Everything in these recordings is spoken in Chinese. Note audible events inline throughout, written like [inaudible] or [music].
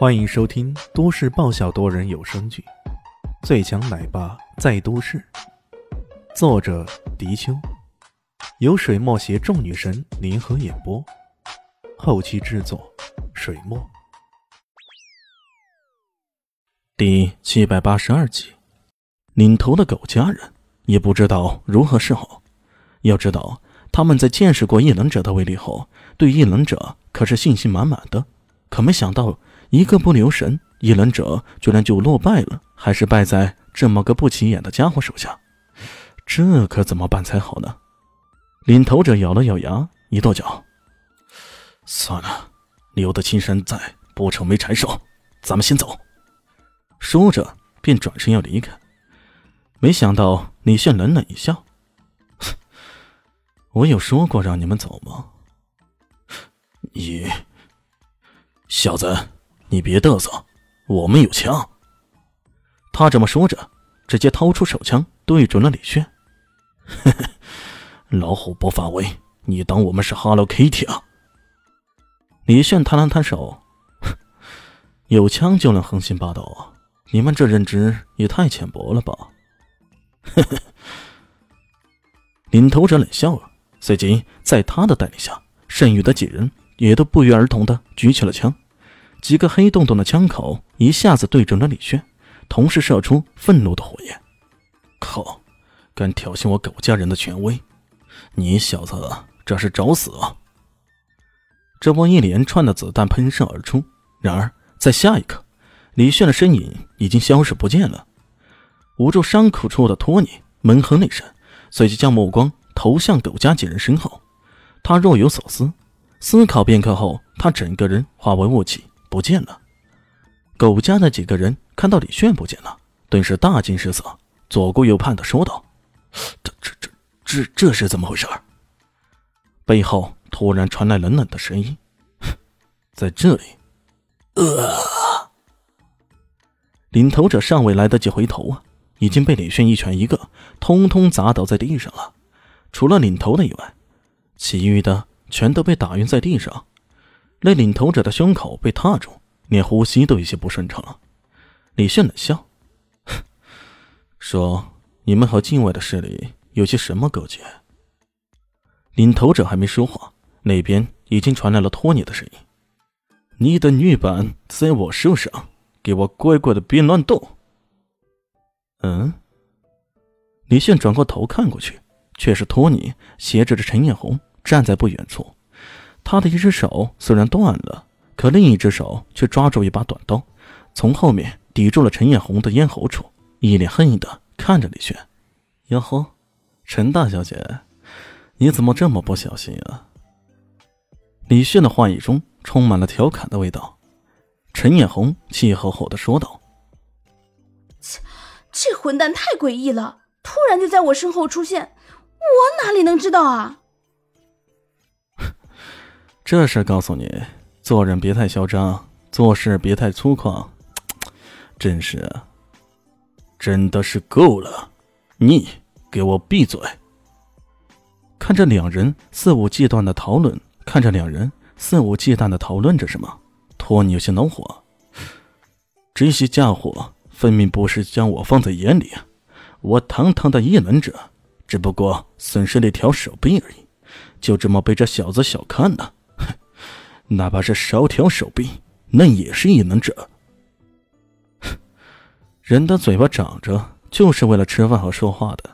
欢迎收听都市爆笑多人有声剧《最强奶爸在都市》，作者：迪秋，由水墨携众女神联合演播，后期制作：水墨。第七百八十二集，领头的狗家人也不知道如何是好。要知道，他们在见识过异能者的威力后，对异能者可是信心满满的。可没想到，一个不留神，异能者居然就落败了，还是败在这么个不起眼的家伙手下。这可怎么办才好呢？领头者咬了咬牙，一跺脚：“算了，留得青山在，不愁没柴烧。咱们先走。”说着，便转身要离开。没想到李炫冷冷一笑。我有说过让你们走吗？你小子，你别嘚瑟，我们有枪。他这么说着，直接掏出手枪对准了李炫。[laughs] 老虎不发威，你当我们是 Hello Kitty 啊？李炫摊了摊手，有枪就能横行霸道？你们这认知也太浅薄了吧？[laughs] 领头者冷笑了。随即，在他的带领下，剩余的几人也都不约而同的举起了枪，几个黑洞洞的枪口一下子对准了李炫，同时射出愤怒的火焰。靠！敢挑衅我狗家人的权威，你小子这是找死啊！这波一连串的子弹喷射而出，然而在下一刻，李炫的身影已经消失不见了。捂住伤口处的托尼闷哼了一声，随即将目光。投向狗家几人身后，他若有所思，思考片刻后，他整个人化为雾气不见了。狗家的几个人看到李炫不见了，顿时大惊失色，左顾右盼的说道：“这、这、这、这、这是怎么回事？”背后突然传来冷冷的声音：“ [laughs] 在这里。”呃，领头者尚未来得及回头啊，已经被李炫一拳一个，通通砸倒在地上了。除了领头的以外，其余的全都被打晕在地上。那领头者的胸口被踏中，连呼吸都有些不顺畅了。李炫冷笑，说：“你们和境外的势力有些什么勾结？”领头者还没说话，那边已经传来了托尼的声音：“你的女伴在我手上，给我乖乖的别乱动。”嗯。李炫转过头看过去。却是托尼挟着着陈艳红站在不远处，他的一只手虽然断了，可另一只手却抓住一把短刀，从后面抵住了陈艳红的咽喉处，一脸恨意的看着李轩。哟呵，陈大小姐，你怎么这么不小心啊？李炫的话语中充满了调侃的味道。陈艳红气吼吼的说道：“切，这混蛋太诡异了，突然就在我身后出现。”我哪里能知道啊！这事告诉你，做人别太嚣张，做事别太粗犷。真是，真的是够了！你给我闭嘴！看着两人肆无忌惮的讨论，看着两人肆无忌惮的讨论着什么，托尼有些恼火。这些家伙分明不是将我放在眼里！我堂堂的异能者。只不过损失了一条手臂而已，就这么被这小子小看了？哪怕是少条手臂，那也是异能者。人的嘴巴长着就是为了吃饭和说话的，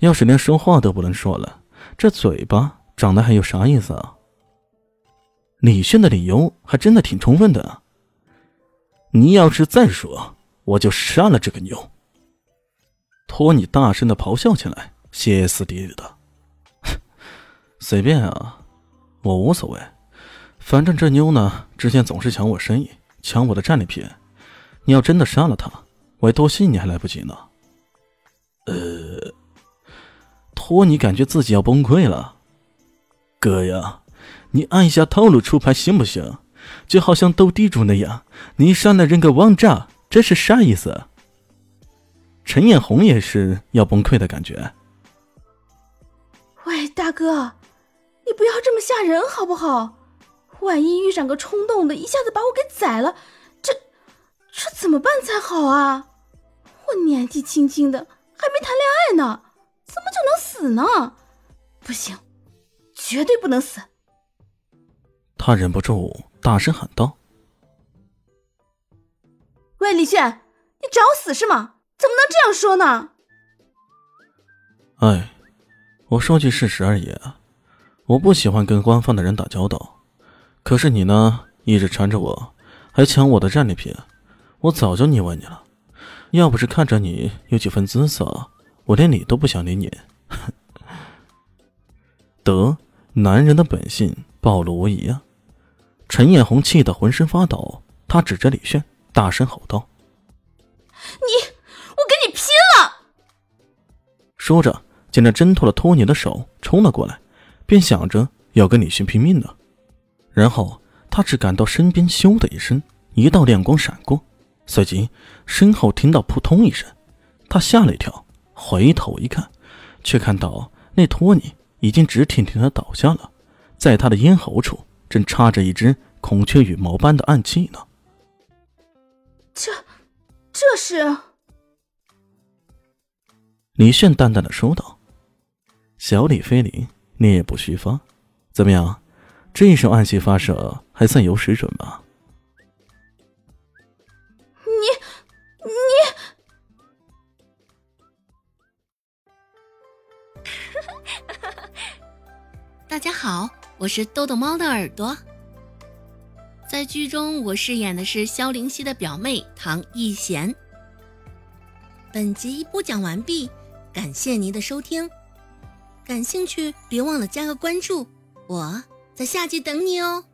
要是连说话都不能说了，这嘴巴长得还有啥意思啊？李炫的理由还真的挺充分的。你要是再说，我就杀了这个妞！托尼大声的咆哮起来。歇斯底里的，[laughs] 随便啊，我无所谓，反正这妞呢，之前总是抢我生意，抢我的战利品。你要真的杀了她，我还多谢你还来不及呢。呃，托尼感觉自己要崩溃了。哥呀，你按一下套路出牌行不行？就好像斗地主那样，你上来扔个王炸，这是啥意思？陈艳红也是要崩溃的感觉。喂，大哥，你不要这么吓人好不好？万一遇上个冲动的，一下子把我给宰了，这这怎么办才好啊？我年纪轻轻的，还没谈恋爱呢，怎么就能死呢？不行，绝对不能死！他忍不住大声喊道：“喂，李炫，你找死是吗？怎么能这样说呢？”哎，我说句事实而已。我不喜欢跟官方的人打交道，可是你呢，一直缠着我，还抢我的战利品，我早就腻歪你了。要不是看着你有几分姿色，我连理都不想理你。[laughs] 得，男人的本性暴露无遗啊！陈艳红气得浑身发抖，她指着李炫，大声吼道：“你，我跟你拼了！”说着，见着挣脱了托尼的手，冲了过来。便想着要跟李迅拼命呢，然后他只感到身边“咻”的一声，一道亮光闪过，随即身后听到“扑通”一声，他吓了一跳，回头一看，却看到那托尼已经直挺挺的倒下了，在他的咽喉处正插着一只孔雀羽毛般的暗器呢。这，这是？李炫淡淡的说道：“小李飞离。”孽不虚发，怎么样？这一手暗器发射还算有水准吧？你你，[laughs] 大家好，我是豆豆猫的耳朵。在剧中，我饰演的是萧灵溪的表妹唐艺贤。本集播讲完毕，感谢您的收听。感兴趣，别忘了加个关注，我在下集等你哦。